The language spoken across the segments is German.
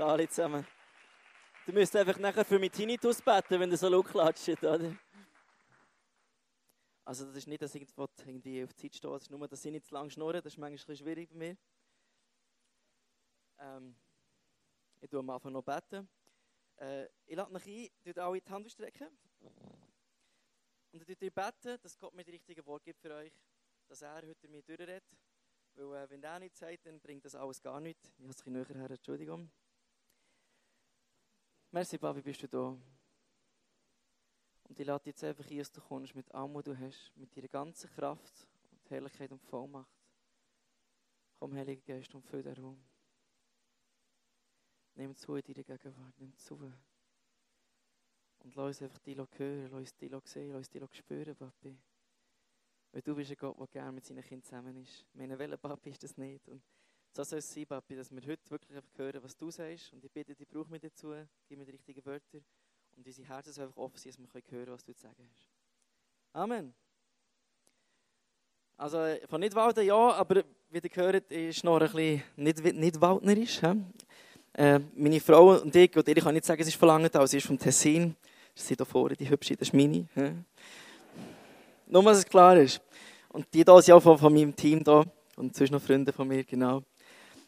Alle zusammen. Du müsst einfach nachher für mich Tinnitus beten, wenn du so klatscht, oder? Also das ist nicht, dass ich irgendwie auf die Zeit stehe, es ist nur, dass ich nicht zu lang schnurre, das ist manchmal schwierig bei mir. Ähm, ich tue am Anfang noch beten. Äh, ich lade euch ein, tut alle die Hand ausstrecken. Und ich tue beten, dass Gott mir die richtigen Worte gibt für euch, dass er heute mir durchredet. Weil äh, wenn er nichts sagt, dann bringt das alles gar nichts. Ich habe es ein bisschen näher her, Entschuldigung. Merci, Babi, bist du da. Und ich lade jetzt einfach ein, dass du kommst mit allem, was du hast, mit deiner ganzen Kraft und Herrlichkeit und Vollmacht. Komm, Heiliger Geist, und füll den Raum. Nimm zu in deiner Gegenwart, nimm zu. Und lass uns einfach die hören, lass uns die sehen, lass uns die spüren, Papi. Weil du bist ein Gott, der gerne mit seinen Kindern zusammen ist. Meine welcher Papi ist das nicht. Und so soll es sein, Papi, dass wir heute wirklich einfach hören, was du sagst. Und ich bitte dich, brauch mich dazu, gib mir die richtigen Wörter. Und unsere Herzen sollen einfach offen sein, dass wir hören was du zu sagen hast. Amen. Also von Nidwalden ja, aber wie ihr gehört, ist noch ein bisschen nicht, nicht waldnerisch. Äh, meine Frau und ich, und ich kann nicht sagen, sie ist von Langenthal, sie ist vom Tessin. Sie da vorne, die hübsche, das ist meine. Nur, dass es klar ist. Und die da sind auch von, von meinem Team da. Und sonst noch Freunde von mir, genau.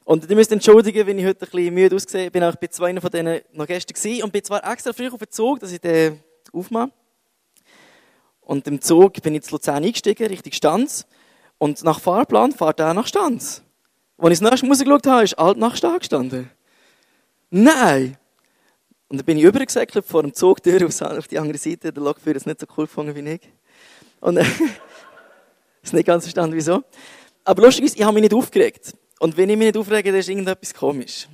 Und ihr müsst entschuldigen, wenn ich heute ein bisschen müde aussehe. Ich bin auch bei zwei von denen noch gestern gewesen und bin zwar extra früh auf den Zug, dass ich den aufmache. Und im Zug bin ich zu Luzern eingestiegen, Richtung Stanz. Und nach Fahrplan fährt er nach Stanz. Als ich das nächste Mal rausgeschaut habe, ist alt nach Stag gestanden. Nein! Und dann bin ich übergesäckelt vor dem Zugtür auf die andere Seite. Der Lokführer hat es nicht so cool gefunden wie ich. Und äh, ist nicht ganz verstanden, wieso. Aber lustig ist, ich habe mich nicht aufgeregt. Und wenn ich mich nicht aufrege, dann ist irgendetwas komisch.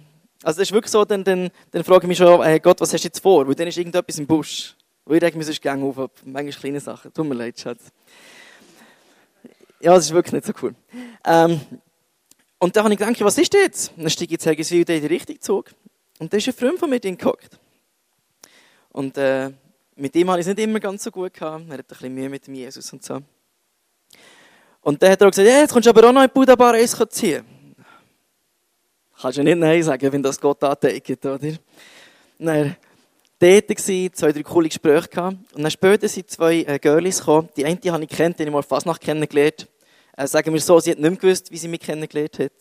Also das ist wirklich so, dann, dann, dann frage ich mich schon, hey Gott, was hast du jetzt vor? Weil dann ist irgendetwas im Busch. Weil ich rege mich sonst gerne auf, manchmal kleine Sachen. Tut mir leid, Schatz. Ja, das ist wirklich nicht so cool. Ähm, und dann habe ich gedacht, was ist das jetzt? Dann steige ich jetzt Hagiswil in die Richtung Zug. Und da ist ein Freund von mir drin gehockt. Und äh, mit ihm habe ich es nicht immer ganz so gut gehabt. Er hat ein bisschen Mühe mit dem Jesus und so. Und dann hat er gesagt, ja, jetzt kommst du aber auch noch in Budabar Eis ziehen. Kannst du nicht Nein sagen, wenn das Gott anteigt, oder? Dann dort war, zwei, drei coole Gespräche gehabt. Und dann später sind zwei äh, Girlies gekommen. Die eine habe ich kennt, die habe ich mal fast nach kennengelernt. Äh, sagen wir so, sie hat nicht mehr gewusst, wie sie mich kennengelernt hat.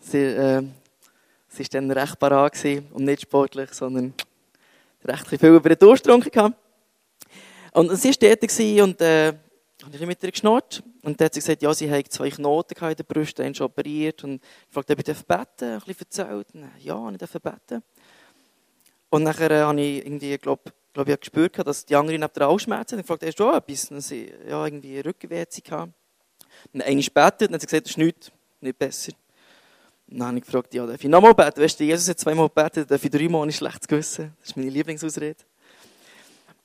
Sie, äh, war dann recht parat und nicht sportlich, sondern recht viel über den Durst getrunken. Und sie war dort und äh, habe ich mit ihr geschnurrt. Und dann hat sie gesagt, ja, sie hat zwei Knoten in der Brust, einen schon operiert. Und ich fragte, ob ich beten darf, ein bisschen erzählt. Und, ja, ich darf beten. Und nachher äh, habe ich irgendwie, glaube glaub, ich gespürt, dass die andere neben der auch Schmerzen hat. Ich fragte, hast du auch etwas? Und sie, ja, irgendwie Rückenweh gehabt. Und eine später, dann hat sie gesagt, das ist nichts, nicht besser. Und dann habe ich gefragt, ja, darf ich nochmal beten? Weißt du, Jesus hat zweimal gebetet, darf ich dreimal ohne schlechtes Gewissen? Das ist meine Lieblingsausrede.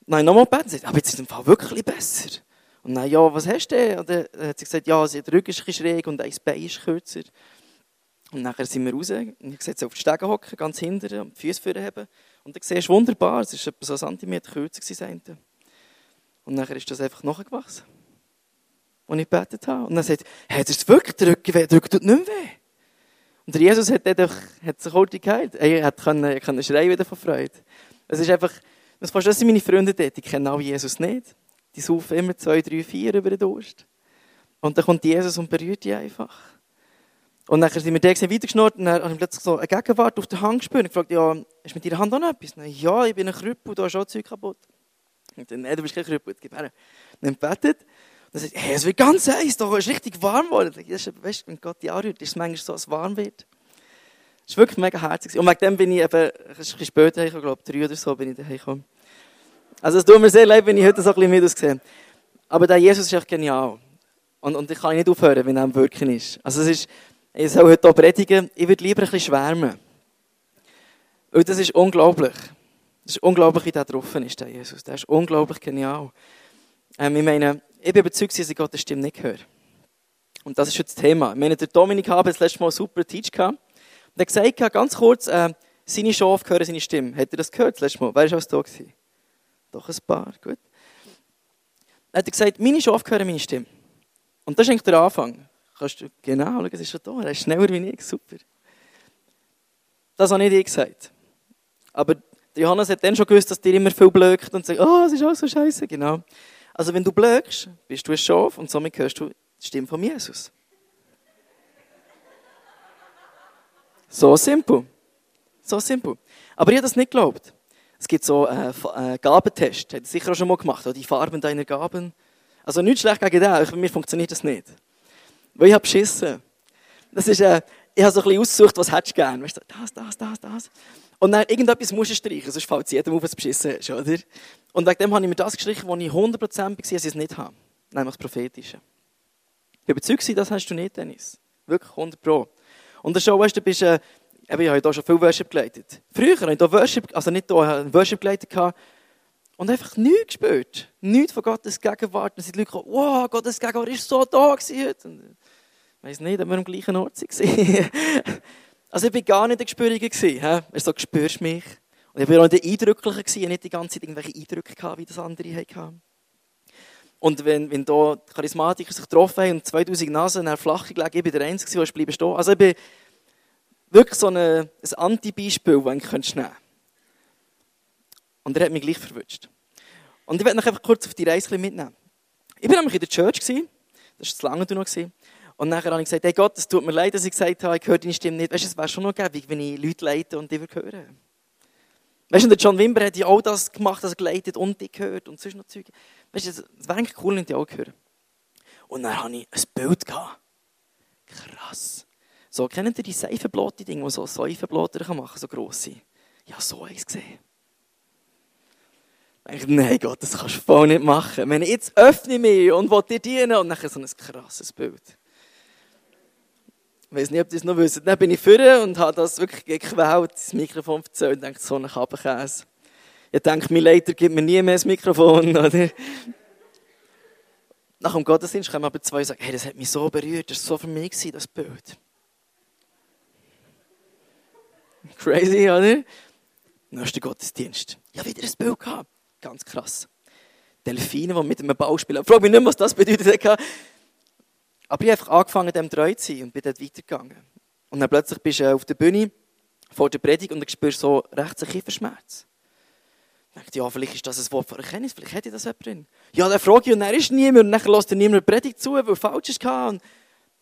Dann habe ich nochmal gebetet, aber jetzt ist es im Fall wirklich besser. Und dann, ja, was hast du denn? Und dann hat sie gesagt, ja, der Rücken ist schräg und ein Bein ist kürzer. Und nachher sind wir raus. Und ich gesagt, sie auf die Stege hocken, ganz hinten, und die Füße vorne haben. Und dann siehst du wunderbar, es war etwa so ein Zentimeter kürzer gewesen. Und nachher ist das einfach nachgewachsen. Und ich gebetet habe. Und dann sagt er, hey, das ist wirklich der Rücken weh, der Rücken tut nicht mehr weh. Und der Jesus hat, doch, hat sich heute geheilt. Er hat können, können schreien wieder von Freude. Es ist einfach, das sind meine Freunde dort, die kennen auch Jesus nicht. Die saufen immer zwei, drei, vier über den Durst. Und dann kommt Jesus und berührt die einfach. Und dann sind wir da weitergeschnurrt und dann habe ich plötzlich so eine Gegenwart auf der Hand gespürt. Ich fragte, ja, ist mit deiner Hand auch noch etwas? Dann, ja, ich bin ein Krüppel, da ist auch Zeug kaputt. Und dann, nein, du bist kein Krüppel, gib her. Dann betet. Und dann sagt hey, es wird ganz heiß, da ist richtig warm geworden. Das ist, weißt, wenn Gott die anrührt, ist es manchmal so, dass es warm wird. Das war wirklich mega herzig. Und wegen dem bin ich eben, ein bisschen später, ich glaube, drei oder so, bin ich daheim gekommen. Also es tut mir sehr leid, wenn ich heute so ein bisschen müde aussehe. Aber der Jesus ist echt genial. Und, und ich kann nicht aufhören, wenn er am Wirken ist. Also es ist, ich soll heute hier predigen, ich würde lieber ein bisschen schwärmen. Und das ist unglaublich. Das ist unglaublich, wie der getroffen ist, der Jesus. Der ist unglaublich genial. Ähm, ich meine, ich bin überzeugt, dass ich Gottes Stimme nicht höre. Und das ist jetzt das Thema. Ich meine, der Dominik hat das letzte Mal einen super Teach gehabt. Und er hat gesagt, ganz kurz, äh, seine Schafe hören seine Stimme. Hat er das gehört das letzte Mal? Wer war alles da? Gewesen? Doch ein paar, gut. Er hat gesagt, meine Schafe hören meine Stimme. Und das ist eigentlich der Anfang. Kannst du, genau, schau, es ist schon da, er ist schneller wie ich, super. Das habe nicht ich gesagt. Aber Johannes hat dann schon gewusst, dass dir immer viel blökt und sagt, oh, es ist alles so scheiße. Genau. Also wenn du blökst, bist du ein Schaf und somit hörst du die Stimme von Jesus. So simpel. So simpel. Aber ich habe das nicht geglaubt. Es gibt so äh, äh, Gabentest. Hat sicher auch schon mal gemacht. Die Farben deiner Gaben. Also nichts schlecht gegen den. Bei mir funktioniert das nicht. Weil ich habe beschissen. Das ist, äh, ich habe so ein bisschen ausgesucht, was hättest du gerne. Weißt du, das, das, das, das. Und dann irgendetwas musst du streichen, sonst fällt es jedem auf, was du beschissen hast, oder? Und wegen dem habe ich mir das gestrichen, wo ich 100% war, dass ich es nicht habe. Nämlich das Prophetische. Ich bin überzeugt, das hast du nicht, Dennis. Wirklich 100 Pro. Und das schon, weißt du, bist, äh, ich habe hier schon viel Worship geleitet. Früher hatte ich hier Worship, also nicht hier, Worship geleitet und einfach nichts gespürt. Nichts von Gottes Gegenwart. Und sind die Leute gekommen, wow, Gottes Gegenwart ist so da gewesen. Ich weiss nicht, ob wir am gleichen Ort waren. also ich war gar nicht der Gespürige. He? so, spürst mich. Und ich war auch nicht der Eindrückliche, gewesen, nicht die ganze Zeit irgendwelche Eindrücke gehabt, wie das andere hatten. Und wenn, wenn da Charismatiker sich getroffen haben und 2000 Nasen flach gelegen, ich bin der Einzige, der bleiben stehen. Also ich bin wirklich so eine, ein Anti-Beispiel, das ich nehmen könnte. Und er hat mich gleich verwünscht. Und ich werde noch einfach kurz auf die Reise mitnehmen. Ich war nämlich in der Church, das war das lange noch. Und nachher habe ich gesagt, hey Gott, es tut mir leid, dass ich gesagt habe, ich höre deine Stimme nicht. Weißt du, es wäre schon noch gäbig, wenn ich Leute leite und die hören Weißt du, der John Wimber hat ja auch das gemacht, dass er geleitet und dich gehört und sonst noch Zeug. Weißt du, es wäre eigentlich cool, wenn die auch hören. Und dann hatte ich ein Bild. Gehabt. Krass. So, kennt ihr die Seifenblote-Dinge, die so Seifenblotter machen kann, so grosse? Ja, so eins gesehen. Ich dachte, nein Gott, das kannst du voll nicht machen. Wenn ich jetzt öffne mich und will dir dienen und dann so ein krasses Bild. Ich weiß nicht, ob ihr das noch wisst. Dann bin ich vorne und habe das wirklich gequält, das Mikrofon verzählt und denke, so ein Kabelkäse. Ich denke, mein Leiter gibt mir nie mehr das Mikrofon, oder? Nach dem Gottesdienst kommen aber zwei und sagen, hey, das hat mich so berührt, das war so für mich, das Bild. Crazy, oder? Nächster Gottesdienst. Ja, wieder ein Bild gehabt. Ganz krass. Delfine, die mit einem Ball spielen. Ich frage mich nicht, was das bedeutet. Aber ich habe einfach angefangen, dem treu zu sein und bin dort weitergegangen. Und dann plötzlich bist du auf der Bühne vor der Predigt und du spürst so rechts einen Kieferschmerz. Ich dachte, ja, vielleicht ist das ein Wort von Erkenntnis, vielleicht hätte ich das jemand drin. Ja, dann frage ich und dann ist niemand und dann lässt er niemand Predigt zu, weil falsch ist. Und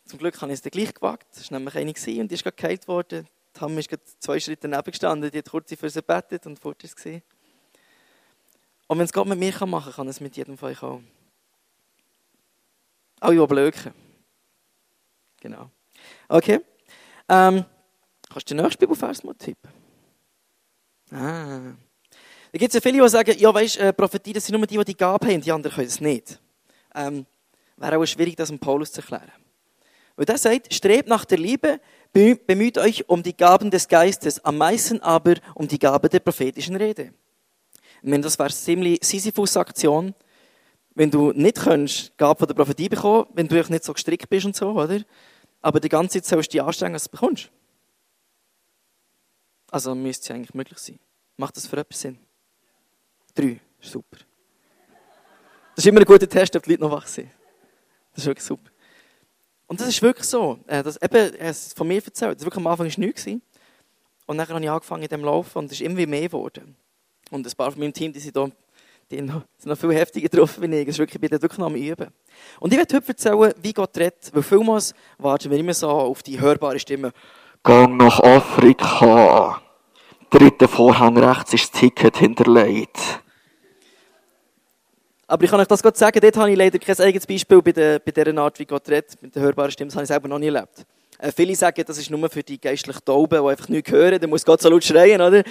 zum Glück habe ich es dann gleich gewagt. Das war nämlich eine und die ist gerade geheilt worden. Die Hamm ist zwei Schritte daneben gestanden, die hat kurz für sie gebetet und fort ist es. Und wenn es Gott mit mir machen kann, kann es mit jedem von euch auch. Alle, die blöken. Genau. Okay. Ähm, kannst du den nächsten Bibelvers mal tippen? Ah. Da gibt es ja viele, die sagen, ja, weißt, äh, Prophetie, das sind nur die, die die Gabe haben, die anderen können es nicht. Ähm, wäre auch schwierig, das um Paulus zu erklären. Weil der sagt, strebt nach der Liebe, bemüht euch um die Gaben des Geistes, am meisten aber um die Gabe der prophetischen Rede. Meine, das wäre ziemlich Sisyphus-Aktion, wenn du nicht könntest, Gabe der Prophetie bekommen, wenn du nicht so gestrickt bist und so, oder? Aber die ganze Zeit sollst du dich anstrengen, dass du es bekommst. Also müsste es eigentlich möglich sein. Macht das für etwas Sinn? Drei, super. Das ist immer ein guter Test, ob die Leute noch wach sind. Das ist wirklich super. Und das ist wirklich so. Äh, das, eben, er hat es von mir erzählt. Das wirklich am Anfang war nichts. Und dann habe ich angefangen in dem Laufen und es ist immer mehr geworden. Und ein paar von meinem Team, die sind da, die sind noch viel heftiger drauf wie ich. Das ist wirklich, ich bin wirklich noch am Üben. Und ich werde heute erzählen, wie Gott redet, weil vielmals warten wir immer so auf die hörbare Stimme. Gang nach Afrika. Dritter Vorhang rechts ist das Ticket hinterlegt. Aber ich kann euch das gerade sagen, dort habe ich leider kein eigenes Beispiel bei, der, bei dieser Art, wie Gott redet, mit der hörbaren Stimme. Das habe ich selber noch nie erlebt. Äh, viele sagen, das ist nur für die geistlich Tauben, die einfach nichts hören. Da muss Gott so laut schreien, oder?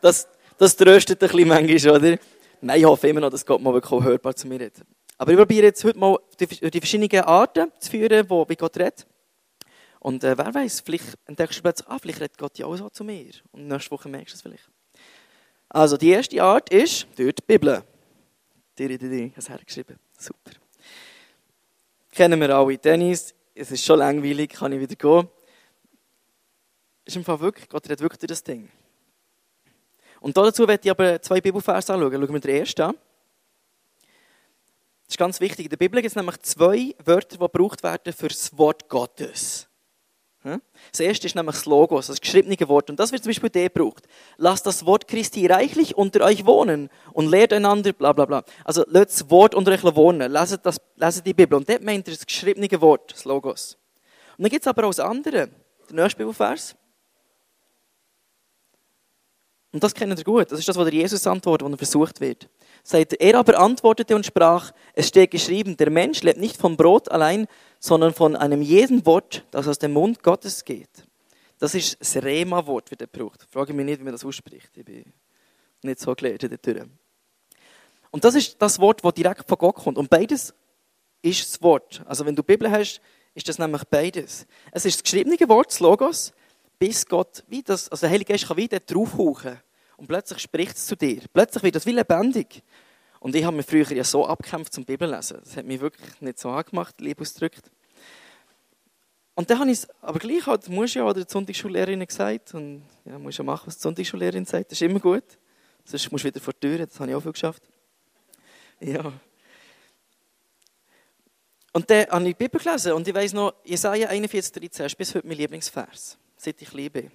Das, das tröstet ein bisschen manchmal, oder? Nein, ich hoffe immer noch, dass Gott mal wirklich hörbar zu mir redet. Aber ich probiere jetzt heute mal die, die verschiedenen Arten zu führen, wo, wie Gott redet. Und äh, wer weiß, vielleicht entdeckst du plötzlich, ah, vielleicht redet Gott ja auch so zu mir. Und nächste Woche merkst du es vielleicht. Also, die erste Art ist durch die Bibel. Diri, diri, hast hergeschrieben. Super. Kennen wir alle. Dennis, es ist schon langweilig, kann ich wieder gehen. Ist im Fall wirklich, Gott redet wirklich durch das Ding. Und dazu werde ich aber zwei Bibelverse anschauen. Schauen wir den ersten an. Das ist ganz wichtig. In der Bibel gibt es nämlich zwei Wörter, die gebraucht werden für das Wort Gottes. Das erste ist nämlich das Logos, das geschriebene Wort. Und das wird zum Beispiel der gebraucht. Lasst das Wort Christi reichlich unter euch wohnen und lehrt einander, bla bla bla. Also lasst das Wort unter euch wohnen, leset, das, leset die Bibel. Und dort meint er das geschriebene Wort, das Logos. Und dann gibt es aber auch das andere. Der nächste Bibelvers. Und das kennt ihr gut. Das ist das, was der Jesus antwortet, wo er versucht wird. Er aber antwortete und sprach, es steht geschrieben, der Mensch lebt nicht vom Brot allein, sondern von einem jeden Wort, das aus dem Mund Gottes geht. Das ist das Rema-Wort, wird gebraucht. Ich frage mich nicht, wie man das ausspricht. Ich bin nicht so gelernt in der Tür. Und das ist das Wort, das direkt von Gott kommt. Und beides ist das Wort. Also wenn du die Bibel hast, ist das nämlich beides. Es ist das geschriebene Wort, das Logos, bis Gott wie das, also der Heilige Geist kann wieder draufhauchen. Und plötzlich spricht es zu dir. Plötzlich wird das wie lebendig. Und ich habe mich früher ja so abgekämpft zum Bibellesen. Das hat mich wirklich nicht so angemacht, lieb ausgedrückt. Und dann habe ich es, aber gleich halt, musst ja, oder die Sonntagsschullehrerin gesagt, und ja, musst ja machen, was die Sonntagsschullehrerin sagt, das ist immer gut. Sonst musst du wieder vor die Tür, das habe ich auch viel geschafft. Ja. Und dann habe ich die Bibel gelesen und ich weiss noch, Jesaja 41, 13 ist bis heute mein Lieblingsvers, seit ich liebe.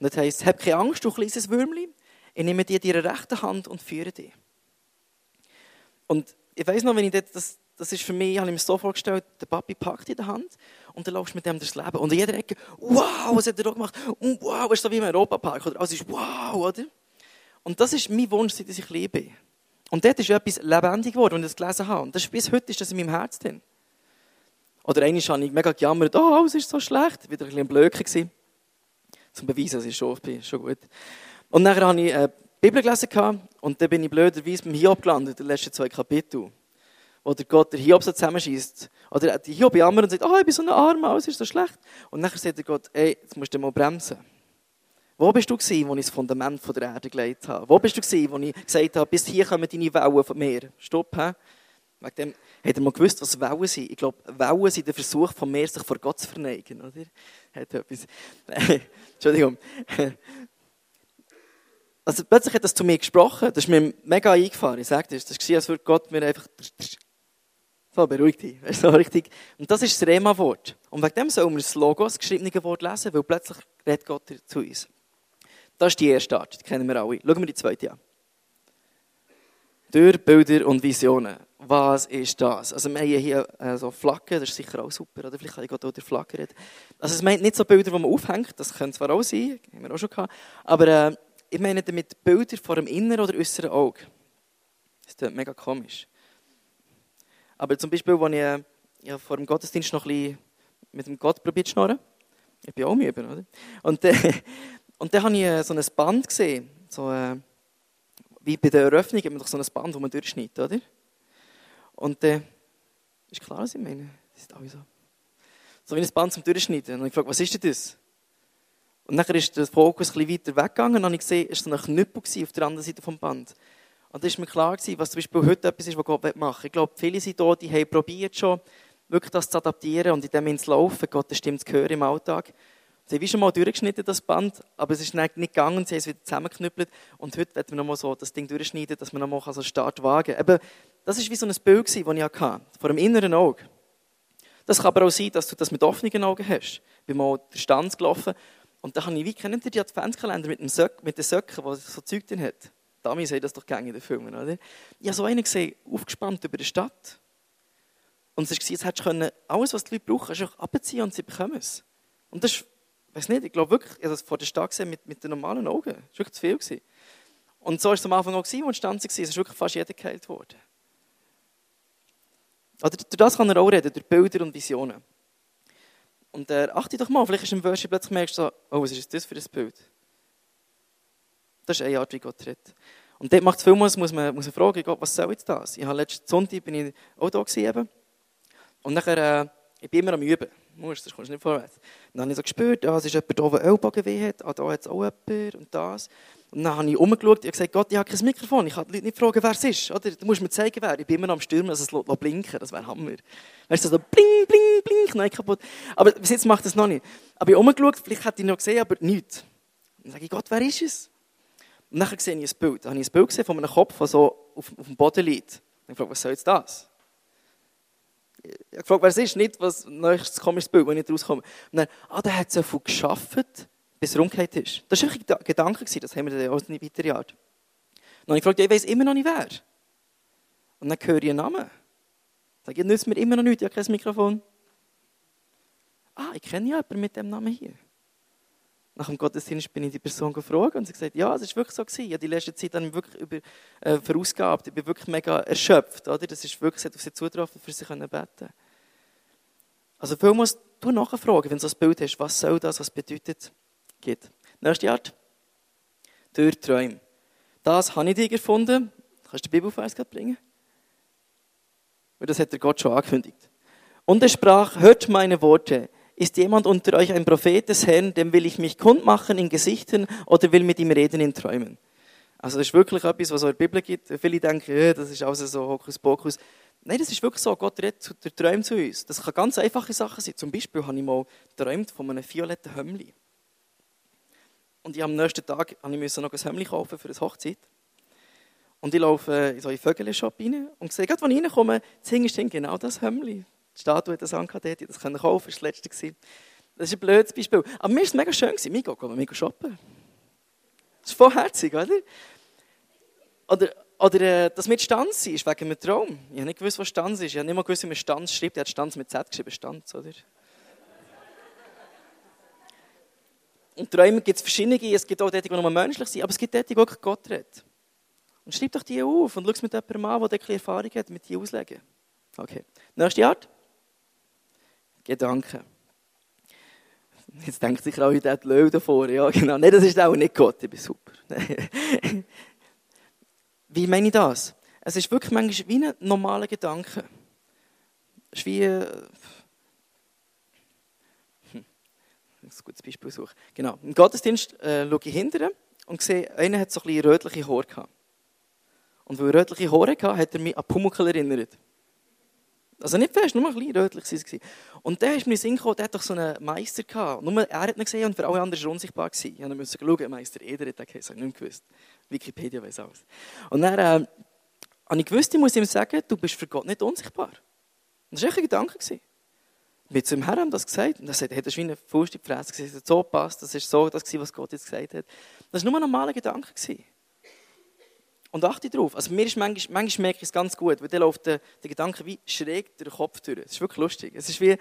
Und das heisst, hab keine Angst, du kleines Würmli, ich nehme dir deine rechte Hand und führe dich. Und ich weiß noch, wenn ich das, das, das ist für mich, ich habe mir so vorgestellt, der Papi packt in der Hand und dann laufst du mit dem durchs Leben. Und in jeder Ecke, wow, was hat er da gemacht? Und wow, ist so wie im Europapark. Oder alles ist wow, oder? Und das ist mein Wunsch, seit ich lebe. Und dort ist etwas lebendig geworden, wenn ich das gelesen habe. Und das ist, bis heute ist das in meinem Herz drin. Oder einmal habe ich mega gejammert, oh, alles ist so schlecht. Wieder ein bisschen Blöcke gewesen. Zum Beweisen, dass ich schon bin, schon gut. Und dann habe ich die Bibel gelesen und dann bin ich blöderweise beim Hiob gelandet, in den letzten zwei Kapiteln. Wo der Gott der Hiob so zusammenschießt. Oder die Hiob jammert und sagt, oh, ich bin so ein Armer, alles ist so schlecht. Und dann sagt der Gott, ey, jetzt musst du mal bremsen. Wo bist du wo ich das Fundament der Erde gelegt habe? Wo bist du wo ich gesagt habe, bis hier kommen deine Wellen vom Meer? Stopp, hä? Wegen dem hat er mal gewusst, was Wellen sind. Ich glaube, Wellen sind der Versuch von Meer, sich vor Gott zu verneigen, oder? Hat etwas. Entschuldigung. Also plötzlich hat das zu mir gesprochen, das ist mir mega eingefahren. Ich sage das war, als würde Gott mir einfach so beruhigt. So richtig. Und das ist das Rema-Wort. Und wegen dem sollen wir das Logo, das geschriebene Wort lesen, weil plötzlich redet Gott zu uns. Das ist die erste Art, die kennen wir alle. Schauen wir die zweite an. Durch Bilder und Visionen. Was ist das? Also wir haben hier äh, so Flaggen, das ist sicher auch super, oder? Vielleicht kann ich auch durch Flaggen reden. Also es meint nicht so Bilder, die man aufhängt, das könnte zwar auch sein, haben wir auch schon gehabt, aber äh, ich meine damit Bilder vor dem inneren oder äußeren Auge. Das ist mega komisch. Aber zum Beispiel, als ich ja, vor dem Gottesdienst noch ein bisschen mit dem Gott probiert zu schnorren, ich bin auch müde, oder? Und, äh, und dann habe ich äh, so ein Band gesehen, so, äh, wie bei der Eröffnung hat man doch so ein Band, das man durchschneidet, oder? Und äh, ist klar, was ich meine? Das ist auch so. So wie ein Band zum Durchschneiden. Und ich frage, was ist denn das? Und dann ist der Fokus bisschen weiter weggegangen und ich gesehen, es war ein Knüppel auf der anderen Seite des Band. Und da ist mir klar was zum Beispiel heute etwas ist, was Gott machen will. Ich glaube, viele sind da, die haben probiert schon, wirklich das zu adaptieren und in dem ins Laufen, Gott Stimme zu hören im Alltag. Sie haben schon mal durchgeschnitten, das Band, aber es ist nicht gegangen, sie haben es wieder zusammengeknüppelt. Und heute werden wir nochmal so das Ding durchschneiden, dass wir nochmal so einen Start wagen kann. das war wie so ein Bild, das ich hatte, vor dem inneren Auge. Das kann aber auch sein, dass du das mit offenen Augen hast. Ich bin mal der Stanz gelaufen und da habe ich, wie kennt ihr die Adventskalender mit, dem Söck, mit den Söcken, die so Zeug drin hat? Damals haben das doch gerne in den Filmen, oder? Ich habe so einen gesehen, aufgespannt über die Stadt. Und es war, jetzt hättest du alles, was die Leute brauchen, du abziehen und sie bekommen es. Und das ist, ich weiß nicht, ich glaube wirklich, ich habe das vor der Stadt gesehen mit, mit den normalen Augen. Das war wirklich zu viel. Gewesen. Und so war es am Anfang auch, als es stand, es ist wirklich fast jeder geheilt worden. Oder durch das kann er auch reden, durch Bilder und Visionen. Und äh, achte doch mal, vielleicht ist im Worship plötzlich merkst du so, oh, was ist das für ein Bild? Das ist eine Art, wie Gott redet. Und dort macht es vielmals, muss man, muss man fragen, Gott, was soll jetzt das? Ich habe letzten Sonntag bin ich auch da gewesen eben. Und nachher, äh, ich bin immer am Üben. Musst, das kommst du nicht vorwärts. Dann habe ich so gespürt, ah, es ist jemand da, der Ellbogen weh hat, ah, da hat es auch jemand und das. Und dann habe ich umgeschaut und gesagt, Gott, ich habe kein Mikrofon, ich kann die Leute nicht fragen, wer es ist. Oder? Du musst mir zeigen, wer. Ich bin immer am Stürmen, dass es blinken das wäre Hammer. Weißt du, so bling, bling, bling, nein, kaputt. Aber bis jetzt macht es noch nicht. Aber ich habe umgeschaut, vielleicht hätte ich noch gesehen, aber nichts. Dann sage ich, Gott, wer ist es? Und dann sehe ich ein Bild. Dann habe ich ein Bild gesehen von einem Kopf, der so auf, auf dem Boden liegt. Dann frage ich, was soll jetzt das? Ich habe gefragt, wer es ist, nicht was nächstes komisches Bild, wenn ich rauskomme. Und dann, ah, der hat so viel geschafft, bis er umgekehrt ist. Das war ein Gedanke, das haben wir dann auch nicht weiter Jahr. Dann habe ich gefragt, ich weiß immer noch nicht wer. Und dann höre ich einen Namen. Sage ich, nützt mir immer noch nichts, ich habe kein Mikrofon. Ah, ich kenne ja jemanden mit dem Namen hier. Nach dem Gottesdienst bin ich die Person gefragt und sie gesagt, ja, es war wirklich so. Gewesen. Ich habe die letzte Zeit dann wirklich über, äh, verausgabt. Ich bin wirklich mega erschöpft. Oder? Das ist wirklich, es hat auf sie zugetroffen, für sie können beten Also viel musst du nachfragen, wenn du so ein Bild hast, was soll das, was bedeutet, geht. Nächste Art. Durch Träume. Das habe ich dir gefunden. Kannst du die Bibelvers bringen? Weil das hat der Gott schon angekündigt. Und er sprach, hört meine Worte. Ist jemand unter euch ein Prophet des Herrn, dem will ich mich kundmachen in Gesichtern oder will mit ihm reden in Träumen? Also das ist wirklich etwas, was in der Bibel gibt. Viele denken, ja, das ist also so Hokuspokus. Nein, das ist wirklich so. Gott redet der Träume zu uns. Das kann ganz einfache Sachen sein. Zum Beispiel habe ich mal geträumt von einem violetten Hömmli. Und ich am nächsten Tag musste noch ein Hömmli kaufen für eine Hochzeit. Und ich laufe in so einen Vögel-Shop rein und sehe, gerade als ich reinkomme, ist genau das Hömmli. Die Statue hat das angehabt, das können kaufen, das war das letzte. Das ist ein blödes Beispiel. Aber mir war es mega schön. Wir gehen mega shoppen. Das ist voll herzig, oder? Oder, oder äh, das mit Stanz ist wegen einem Traum. Ich habe nicht gewusst, was Stanz ist. Ich habe nicht mal gewusst, wie man Stanz schreibt. Er hat Stanz mit Z geschrieben, Stanz, oder? Und Träume gibt es verschiedene. Es gibt auch die, die nur menschlich sind, aber es gibt die, die wirklich Gott redet. Und schreib doch die auf und schau es mit jemandem an, der Erfahrung hat, mit die auslegen. Okay. Nächste Art. Gedanken. Jetzt denkt sich auch, der Löwe davor. Ja, genau. Nein, das ist auch nicht Gott. Ich bin super. wie meine ich das? Es ist wirklich manchmal wie ein normaler Gedanke. Es ist wie. Äh, hm, ein gutes Beispiel suchen. Genau. Im Gottesdienst äh, schaue ich hinterher und sehe, einer hat so ein bisschen rötliche Haare gehabt. Und weil er rötliche Haare hatte, hat er mich an Pumuckl erinnert. Also nicht fest, nur ein bisschen rötlich war es. Und dann ist mir in Sinn gekommen, der hat doch so einen Meister gehabt. Nur er hat ihn gesehen und für alle anderen war er unsichtbar. Gewesen. Ich musste schauen, Meister Eder hat den ich nicht gewusst. Wikipedia weiß alles. Und dann äh, habe ich gewusst, ich muss ihm sagen, du bist für Gott nicht unsichtbar. Und das war echt ein Gedanke. Gewesen. Wir zu ihm Herrn das gesagt und er hat, er wie eine Faust in die Fresse gesagt, so passt, das ist so das, was Gott jetzt gesagt hat. Das war nur ein normaler Gedanke. Gewesen. Und achte darauf. Also mir ist manchmal, manchmal merke ich es ganz gut, weil dann läuft der, der Gedanke wie schräg durch den Kopf durch. Es ist wirklich lustig. Es ist wie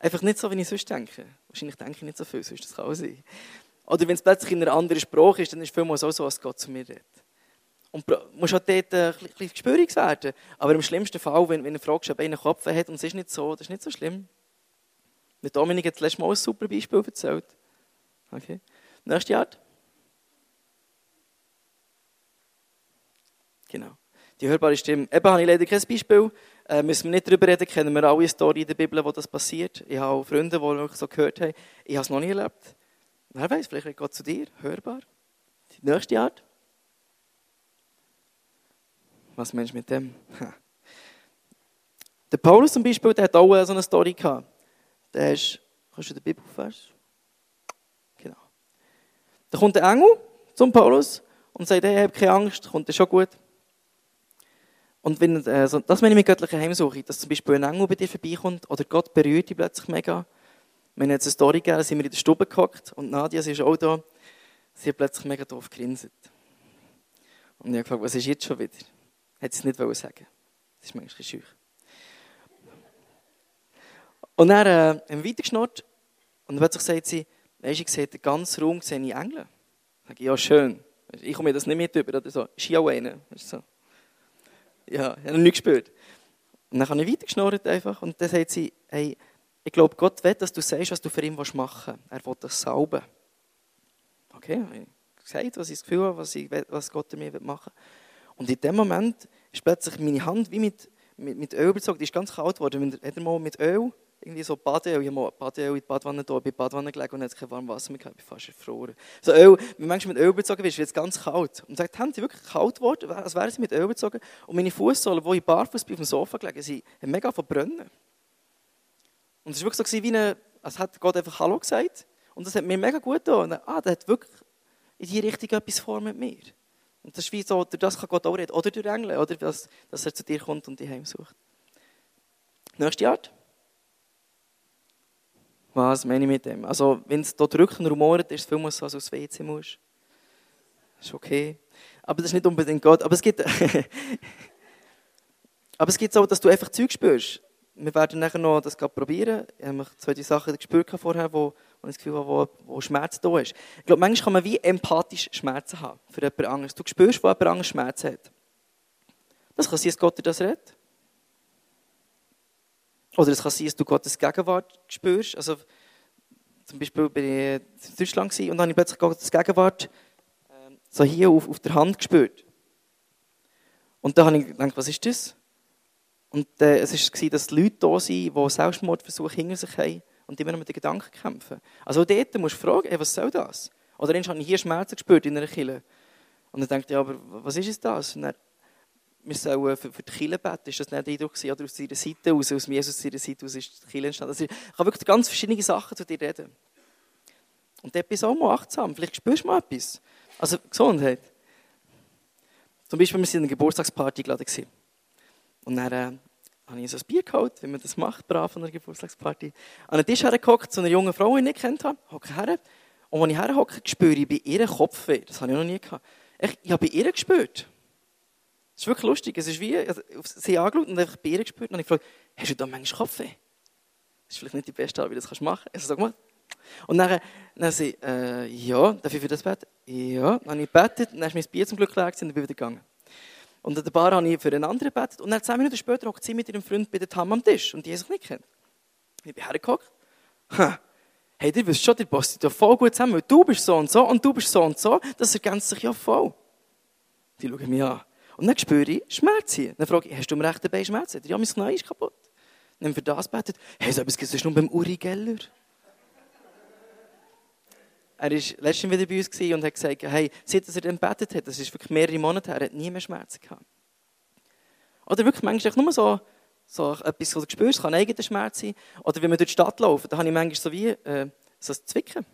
einfach nicht so, wie ich sonst denke. Wahrscheinlich denke ich nicht so viel, sonst das kann auch sein. Oder wenn es plötzlich in einer anderen Sprache ist, dann ist es vielmals auch so, als Gott zu mir redet. Und du musst halt dort äh, ein bisschen gespürig werden. Aber im schlimmsten Fall, wenn, wenn du fragst, ob einer Kopf hat und es ist nicht so, das ist nicht so schlimm. Der Dominik hat das letzte Mal ein super Beispiel erzählt. Okay. Nächste Art. Genau. Die hörbare Stimme. Eben habe ich leider kein Beispiel. Äh, müssen wir nicht darüber reden, kennen wir alle Story in der Bibel, wo das passiert. Ich habe auch Freunde, die wirklich so gehört haben. Ich habe es noch nie erlebt. Wer weiß, vielleicht geht zu dir. Hörbar. Die nächste Art. Was meinst du mit dem? Der Paulus zum Beispiel, der hat auch so eine Story gehabt. Der ist, kannst du den Bibelvers? Genau. Da kommt der Engel zum Paulus und sagt, hey, hab keine Angst, kommt dir schon gut. Und wenn, äh, so, das meine ich mit göttlicher Heimsuche, dass zum Beispiel ein Engel bei dir vorbeikommt oder Gott berührt dich plötzlich mega. Haben jetzt eine Story gegeben, sind wir in der Stube gehockt und Nadia, sie ist auch da, sie hat plötzlich mega doof grinset. Und ich habe gefragt, was ist jetzt schon wieder? Hätte sie es nicht sagen Das ist manchmal schüch. Und dann äh, haben wir weitergeschnurrt und plötzlich sagt sie, weisst du, ich sehe den ganzen Raum sehe ich Engel. Ich sage, ja schön. Ich komme mir das nicht mit über oder so. Ist hier auch einer. So. Ja, ich habe nichts gespürt. Und dann habe ich weitergeschnurrt einfach und dann sagt sie, hey, ich glaube, Gott will, dass du sagst, was du für ihn machen willst. Er will das sauben. Okay, ich gesagt, was ich das Gefühl habe, was, ich, was Gott mir machen will. Und in dem Moment ist plötzlich meine Hand wie mit, mit, mit Öl bezogen. Die ist ganz kalt geworden. Hat er mal mit Öl irgendwie so Badeöl, ich habe mal Badeöl in die Badwanne da, bei Badwanne gelegen und hatte kein warmes Wasser mehr gehabt, ich bin fast erfroren. So Öl, wenn manchmal mit Öl bezogen wirst, wird es ganz kalt. Und sagt, haben sie wirklich kalt geworden, als wären sie mit Öl bezogen. Und meine Fußsohlen, wo ich barfuß auf dem Sofa gelegen sind, haben mega verbrennen. Und es war wirklich so wie eine, als hätte Gott einfach Hallo gesagt. Und das hat mir mega gut getan. Und, ah, der hat wirklich in die Richtung etwas vor mit mir. Und das ist wie so, durch das kann Gott auch reden. Oder durch Engel, oder dass, dass er zu dir kommt und dich heimsucht. Nächste Art. Was meine ich mit dem? Also, wenn es drückt und rumort, ist es viel so, als du aufs WC musst. Das ist okay. Aber das ist nicht unbedingt Gott. Aber es gibt, aber es gibt so, dass du einfach Zeug spürst. Wir werden nachher noch das probieren. Ich habe zwei Sachen gespürt vorher, wo, wo ich das Gefühl habe, wo, wo Schmerz da ist. Ich glaube, manchmal kann man wie empathisch Schmerzen haben für jemand anderes. Du spürst, wo jemand anderes Schmerzen hat. Das kann sein, dass Gott dir das redet. Oder es kann sein, dass du Gottes Gegenwart spürst. Also, zum Beispiel bin ich in Deutschland und dann habe ich plötzlich Gottes Gegenwart ähm, so hier auf, auf der Hand gespürt. Und da habe ich gedacht, was ist das? Und äh, es war, dass Leute da sind, die Selbstmordversuche hinter sich haben und immer noch mit den Gedanken kämpfen. Also dort musst du fragen, ey, was soll das? Oder dann habe ich hier Schmerzen gespürt in einer Kille. Und dann denke ich, ja, aber was ist das? Und dann, wir sollen für, für die Kille beten. Ist das nicht der Eindruck oder aus ihrer Seite aus, aus Jesus seiner Seite aus ist die Kille entstanden? Also ich kann wirklich ganz verschiedene Sachen zu dir reden. Und dort bist du auch mal achtsam. Vielleicht spürst du mal etwas. Also Gesundheit. Zum Beispiel, wir waren in einer Geburtstagsparty geladen. Und dann äh, habe ich so ein Bier geholt, wie man das macht, brav an einer Geburtstagsparty. An den Tisch hergehockt, zu einer jungen Frau, die ich nicht kennt habe, hocke her. Und als ich herhocke, spüre ich bei ihrem Kopfweh. Das habe ich noch nie gehabt. Ich, ich habe bei ihr gespürt. Das ist wirklich lustig. Es ist wie, also, sie angeschaut und einfach bei ihr gespürt. Und ich frage, hast du da manchmal Kopfweh? Das ist vielleicht nicht die beste Art, wie du das machen kannst. Also. Und dann, dann sie, äh, ja, darf ich für das beten? Ja. Dann habe ich gebetet, dann ist mein Bier zum Glück leer und dann bin ich wieder gegangen. Und an der Bar habe ich für einen anderen gebetet. Und dann zehn Minuten später hockt sie mit ihrem Freund bei der Tam am Tisch. Und die sich nicht kennt. Ich bin hergehockt. Hey, ihr wisst schon, ihr passt ja voll gut zusammen. Weil du bist so und so und du bist so und so. Das ergänzt sich ja voll. Die schauen mich an. Und dann spüre ich Schmerz hier. Dann frage ich, hast du am rechten Bein Schmerzen? Ja, mein Knie ist kaputt. Dann haben wir das betet. Hey, so etwas gibt es nur beim Uri Geller. Er war letztens wieder bei uns und hat gesagt, hey, seit er dann betet hat, das ist wirklich mehrere Monate her, er hat nie mehr Schmerzen gehabt. Oder wirklich manchmal nur so, so etwas, was du spürst, kann ein eigener Schmerz sein. Oder wenn wir durch die Stadt laufen, da habe ich manchmal so wie äh, so ein Zwicken.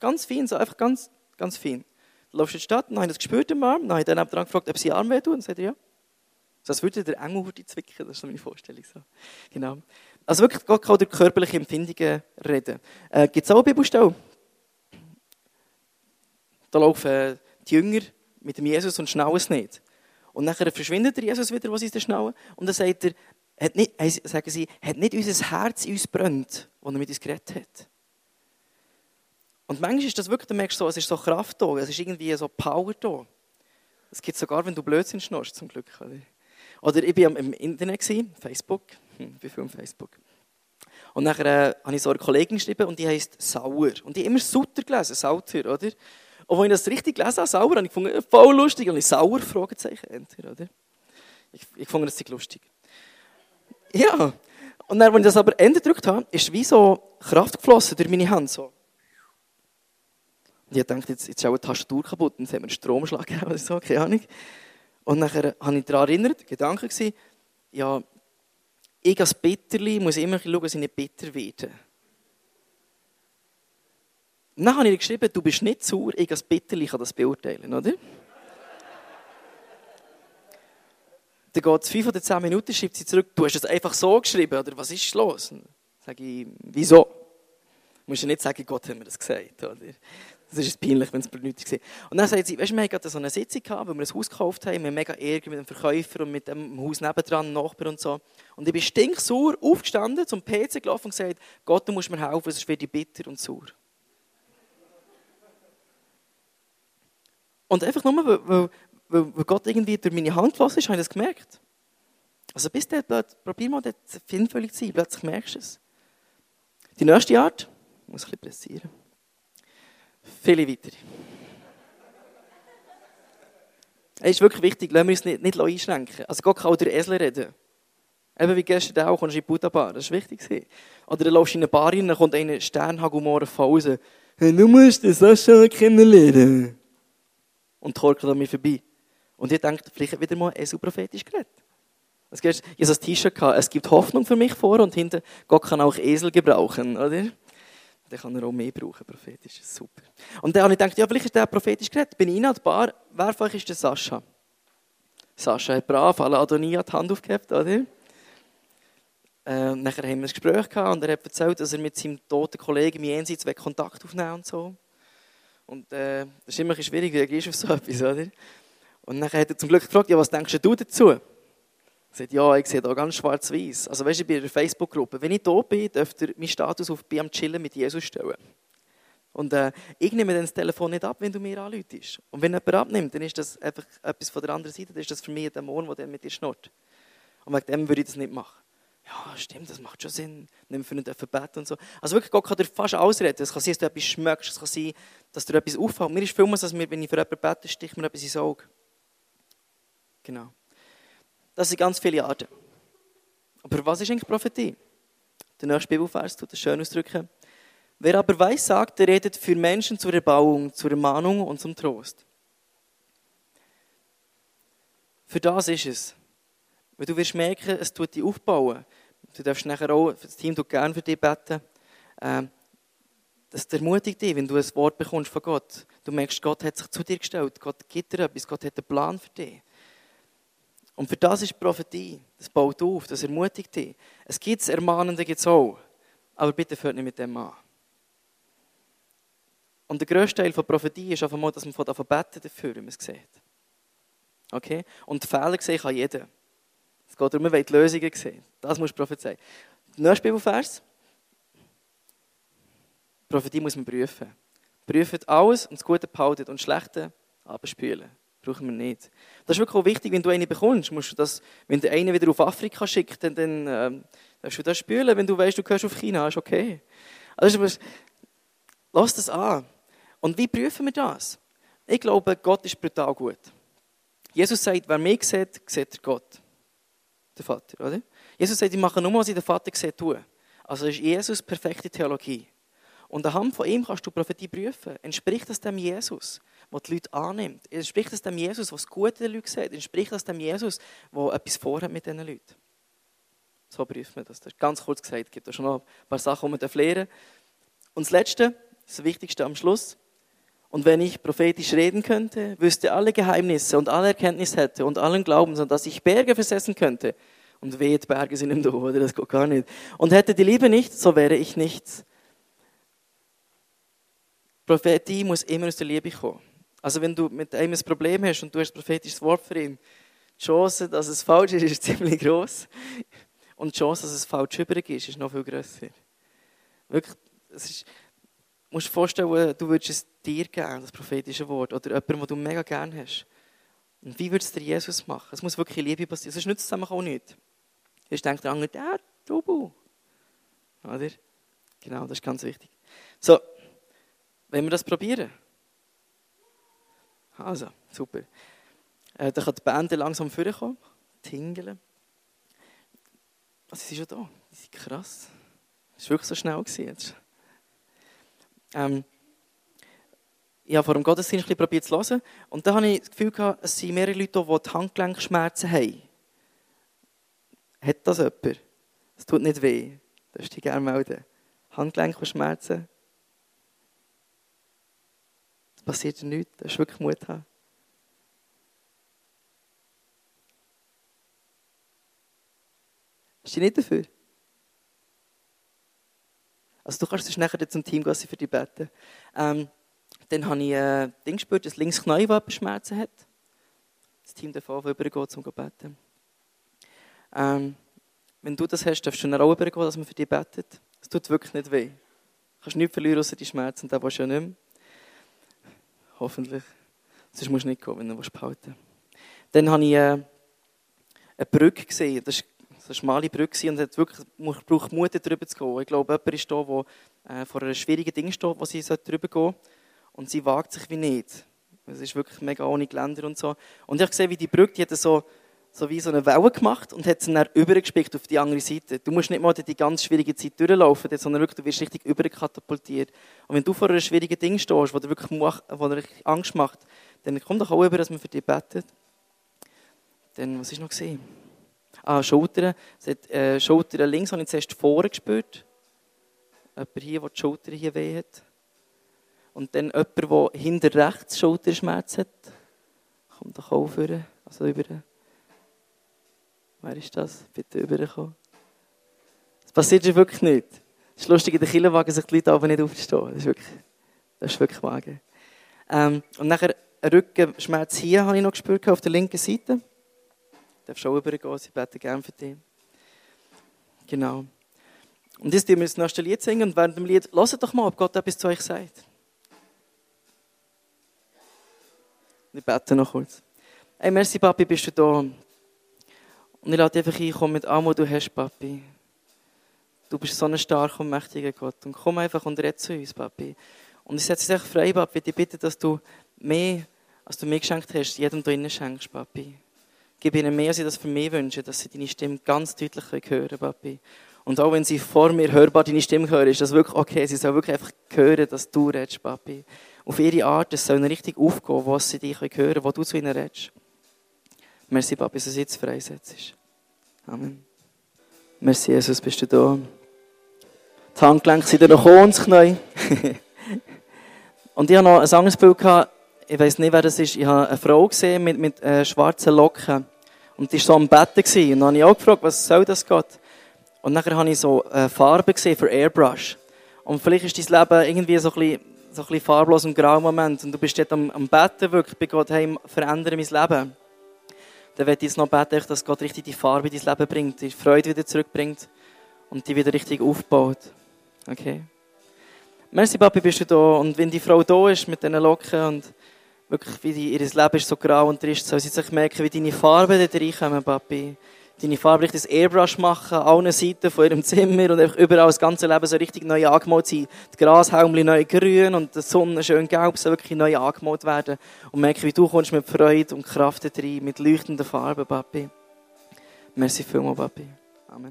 Ganz fein, so einfach ganz, ganz fein. Läufst in die Stadt, dann habe das gespürt im Arm, dann habe ich dann dran gefragt, ob sie Arm weh und sagt er ja. So als würde der Engel würde zwicken, das ist so meine Vorstellung. So. Genau. Also wirklich, Gott kann durch körperliche Empfindungen reden. Äh, Gibt es auch eine Bibelstelle? Da laufen die Jünger mit dem Jesus und schnallen es nicht. Und nachher verschwindet der Jesus wieder, was sie schnallen. Und dann sagt er, hat nicht, sagen sie, hat nicht unser Herz uns brennt, als er mit uns geredet hat. Und manchmal ist das wirklich, du merkst so, es ist so Kraft da, es ist irgendwie so Power da. Es gibt sogar, wenn du Blödsinn schnurst, zum Glück. Oder ich war im Internet, Facebook, hm, ich bin viel Facebook. Und nachher äh, habe ich so eine Kollegin geschrieben und die heisst Sauer. Und die hat immer Sutter gelesen, Sauter, oder? Und als ich das richtig gelesen habe, Sauer, habe ich gefunden, voll lustig. Und ich Sauer, Fragezeichen, Enter, oder? Ich, ich fand das lustig. Ja. Und dann, als ich das aber Ende gedrückt habe, ist wie so Kraft geflossen durch meine Hand, so. Und ich dachte, jetzt, jetzt ist auch eine Tastatur kaputt, und jetzt haben wir einen Stromschlag gegeben oder so, keine Ahnung. Und nachher habe ich daran erinnert, der Gedanke war, ja, ich als Bitterli muss immer schauen, dass ich nicht bitter werde. Dann habe ich geschrieben, du bist nicht sauer, ich als Bitterli kann das beurteilen, oder? Dann geht es fünf oder zehn Minuten, schreibt sie zurück, du hast es einfach so geschrieben, oder was ist los? Dann sage ich, wieso? Du musst ja nicht sagen, Gott hat mir das gesagt, oder? Das ist peinlich, wenn es benötigt ist. Und dann sagt sie, weißt du, wir hatten so eine Sitzung gehabt, wo wir ein Haus gekauft haben, wir haben mega Ärger mit dem Verkäufer und mit dem Haus nebendran, dem Nachbar und so. Und ich bin stinksauer aufgestanden, zum PC gelaufen und gesagt, Gott, du musst mir helfen, sonst werde ich bitter und sauer. Und einfach nur, weil, weil, weil Gott irgendwie durch meine Hand los ist, habe ich das gemerkt. Also bis dort, probier mal dort feinfühlig zu sein, plötzlich merkst du es. Die nächste Art, ich muss ein bisschen pressieren. Viele weitere. Es ist wirklich wichtig, lassen wir uns nicht, nicht einschränken. Also Gott kann auch der Esel reden. Eben wie gestern auch, kommst du in die Buddha-Bar, das ist wichtig. Oder dann läufst du in eine Bar rein, dann kommt einer Sternhagumor von. Hey, du musst das auch schon kennenlernen und torkelt an mir vorbei. Und ihr denkt, vielleicht wieder mal Esel prophetisch geredet. Ich habe ein T-Shirt gehabt, es gibt Hoffnung für mich vor und hinten, Gott kann auch Esel gebrauchen, oder? Dann kann er auch mehr brauchen, prophetisch. Super. Und dann habe ich gedacht, ja, vielleicht ist der prophetisch geredet. Bin ich in der Bar, wer von euch ist der Sascha? Sascha hat brav, alle Adonia die Hand aufgehabt, oder? Äh, nachher haben wir ein Gespräch gehabt und er hat erzählt, dass er mit seinem toten Kollegen im Jenseits Kontakt aufnehmen und so. Und äh, das ist immer schwierig, wie du auf so etwas, oder? Und dann hat er zum Glück gefragt, ja, was denkst du dazu? Sagt, ja, ich sehe da ganz schwarz-weiß. Also weißt du, bei einer Facebook-Gruppe, wenn ich da bin, dürft ihr meinen Status auf «Bin am Chillen mit Jesus» stellen. Und äh, ich nehme dann das Telefon nicht ab, wenn du mir anläutest. Und wenn jemand abnimmt, dann ist das einfach etwas von der anderen Seite, dann ist das für mich ein Dämon, der mit dir schnurrt. Und wegen dem würde ich das nicht machen. Ja, stimmt, das macht schon Sinn. Nicht für einen beten und so. Also wirklich, Gott kann dir fast alles reden. Es kann sein, dass du etwas schmeckst, es kann sein, dass dir etwas auffällt. Mir ist vielmals, dass mir, wenn ich für jemanden bete, sticht mir etwas ins Auge. Genau. Das sind ganz viele Arten. Aber was ist eigentlich Prophetie? Der nächste Bibelvers tut das schön ausdrücken. Wer aber weiß sagt, der redet für Menschen zur Erbauung, zur Ermahnung und zum Trost. Für das ist es. Weil du wirst merken, es tut dich aufbauen. Du darfst nachher auch, das Team tut gerne für dich beten. Ähm, das ermutigt dich, wenn du ein Wort bekommst von Gott. Du merkst, Gott hat sich zu dir gestellt. Gott gibt dir etwas. Gott hat einen Plan für dich. Und für das ist Prophetie. Das baut auf, das ermutigt dich. Es gibt Ermahnende gibt's auch. Aber bitte hört nicht mit dem an. Und der grösste Teil von Prophetie ist einfach dass man von davon beten dafür, wie man es sieht. Okay? Und Fehler sehen kann jeder. Es geht darum, will die Lösungen sehen. Das muss prophezeien. Der nächste Bibelvers. Prophetie muss man prüfen. Prüfen alles und das Gute behalten und das Schlechte abspülen. Brauchen wir nicht. Das ist wirklich auch wichtig, wenn du eine bekommst. Musst du das, wenn du einen wieder auf Afrika schickt, dann, dann ähm, darfst du das spülen. Wenn du weißt, du gehörst auf China, ist okay. Also, lass das an. Und wie prüfen wir das? Ich glaube, Gott ist brutal gut. Jesus sagt, wer mich sieht, sieht Gott. Der Vater, oder? Jesus sagt, ich mache nur, was ich den Vater sehe, tue. Also ist Jesus perfekte Theologie. Und anhand von ihm kannst du Prophetie prüfen. Entspricht das dem Jesus, der die Leute annimmt? Entspricht das dem Jesus, der das Gute der Leute sieht? Entspricht das dem Jesus, der etwas vorhat mit diesen Leuten? So prüft man das. das ganz kurz gesagt, es gibt da schon noch ein paar Sachen, die man lernen Und das Letzte, das Wichtigste am Schluss, und wenn ich prophetisch reden könnte, wüsste alle Geheimnisse und alle Erkenntnis hätte und allen Glauben, so dass ich Berge versetzen könnte. Und wehe, Berge sind im Do, oder? Das geht gar nicht. Und hätte die Liebe nicht, so wäre ich nichts. Prophetie muss immer aus der Liebe kommen. Also wenn du mit einem ein Problem hast und du hast ein prophetisches Wort für ihn, die Chance, dass es falsch ist, ist ziemlich groß. Und die Chance, dass es falsch übrig ist, ist noch viel größer. Wirklich, es ist, musst dir vorstellen, du würdest es dir geben, das prophetische Wort, oder jemandem, den du mega gerne hast. Und wie würdest du dir Jesus machen? Es muss wirklich Liebe passieren, sonst nützt es einfach auch nicht. Jetzt denkt der andere, der Tobu. Oder? Genau, das ist ganz wichtig. So, wenn wir das probieren? Also, super. Äh, dann kann die Band langsam vorkommen, tingeln. Also, sie sind schon da. Die sind krass. Das war wirklich so schnell. Gewesen. Ähm, ich habe vor dem Gottesdienst ein probiert zu hören. Und da habe ich das Gefühl gehabt, es sind mehrere Leute, die Handgelenkschmerzen haben. Hat das jemand? Es tut nicht weh. Das ich gerne melden. Handgelenkschmerzen. Es passiert nichts. Da ist wirklich Mut haben. Ist du nicht dafür? Also du kannst nachher zum Team gehen, für dich beten. Ähm, dann habe ich ein äh, Ding gespürt, dass links Knie Schmerzen hat. Das Team darf auch übergehen, um zu beten. Ähm, wenn du das hast, darfst du dann auch übergehen, dass man für dich betet. Es tut wirklich nicht weh. Du kannst nichts verlieren, außer die Schmerzen, da du ja nicht mehr. Hoffentlich. Sonst musst du nicht gehen, wenn du behalten willst. Dann habe ich äh, eine Brücke gesehen. Das eine schmale Brücke und es wirklich, braucht Mut, darüber zu gehen. Ich glaube, jemand ist da, der äh, vor einem schwierigen Ding steht, wo sie darüber gehen sollte. Und sie wagt sich wie nicht. Es ist wirklich mega ohne Geländer und so. Und ich gesehen, wie die Brücke, die hat so, so wie so eine Welle gemacht und hat sie dann übergespickt auf die andere Seite. Du musst nicht mal die ganz schwierige Zeit durchlaufen, sondern wirklich, du wirst richtig überkatapultiert. Und wenn du vor einem schwierigen Ding stehst, wo dir wirklich wo dir Angst macht, dann komm doch auch über, dass man für dich betet. Dann, was ist noch gesehen? Ah, Schultern. hat, äh, Schultern links habe ich zuerst vorne gespürt. Jemand hier, der die Schulter hier weh hat. Und dann jemand, der hinter rechts Schulterschmerz hat. Kommt doch auch vor. Also über. Wer ist das? Bitte überkommen. passiert dir wirklich nichts. Es ist lustig, in den Killenwagen sich die Leute aber nicht aufstehen. Das ist wirklich, das ist wirklich vage. Ähm, und nachher Rückenschmerz hier habe ich noch gespürt, auf der linken Seite. Du darfst auch übergehen, sie beten gerne für dich. Genau. Und jetzt müssen wir das nächste Lied singen und während dem Lied, hört doch mal, ob Gott etwas zu euch sagt. Ich bete noch kurz. Hey, merci, Papi, bist du da. Und ich lade einfach ein, komm mit allem, was du hast, Papi. Du bist so ein starker und mächtiger Gott. Und komm einfach und red zu uns, Papi. Und ich setze dich frei, Papi. Ich bitte, dass du mehr, als du mir geschenkt hast, jedem da innen schenkst, Papi. Gib ihnen mehr, als sie das für mich wünschen, dass sie deine Stimme ganz deutlich hören können, Papi. Und auch wenn sie vor mir hörbar deine Stimme hören, ist das wirklich okay. Sie sollen wirklich einfach hören, dass du redest, Papi. Auf ihre Art, es soll richtig aufgehen, was sie dich hören können, wo du zu ihnen redest. Merci, Papi, dass du jetzt freisetzt. Amen. Merci, Jesus, bist du da. Die Handgelenke sind noch ins Knie. und ich habe noch ein anderes Bild gehabt. Ich weiß nicht, wer das ist. Ich habe eine Frau gesehen mit, mit äh, schwarzen Locken. Und die war so am Bett. Und dann habe ich auch gefragt, was soll das Gott? Und nachher habe ich so äh, Farbe gesehen für Airbrush. Und vielleicht ist dein Leben irgendwie so ein bisschen, so ein bisschen farblos und grau Moment. Und du bist dort am, am Betten wirklich bei Gott, hey, verändere mein Leben. Dann werde ich noch beten, dass Gott richtig die Farbe in dein Leben bringt, die Freude wieder zurückbringt und die wieder richtig aufbaut. Okay? Merci, Papi, bist du da. Und wenn die Frau da ist mit diesen Locken und wirklich, wie die, ihr Leben ist so grau und trist, soll sie sich merken, wie deine Farben da reinkommen, Papi. Deine Farbe richtig Airbrush machen, an allen Seiten von ihrem Zimmer und einfach überall das ganze Leben so richtig neu angemalt sein. Die Grashalmchen neu grün und die Sonne schön gelb, soll wirklich neu angemalt werden. Und merken, wie du kommst mit Freude und Kraft rein, mit leuchtenden Farben, Papi. Merci vielmals, Papi. Amen.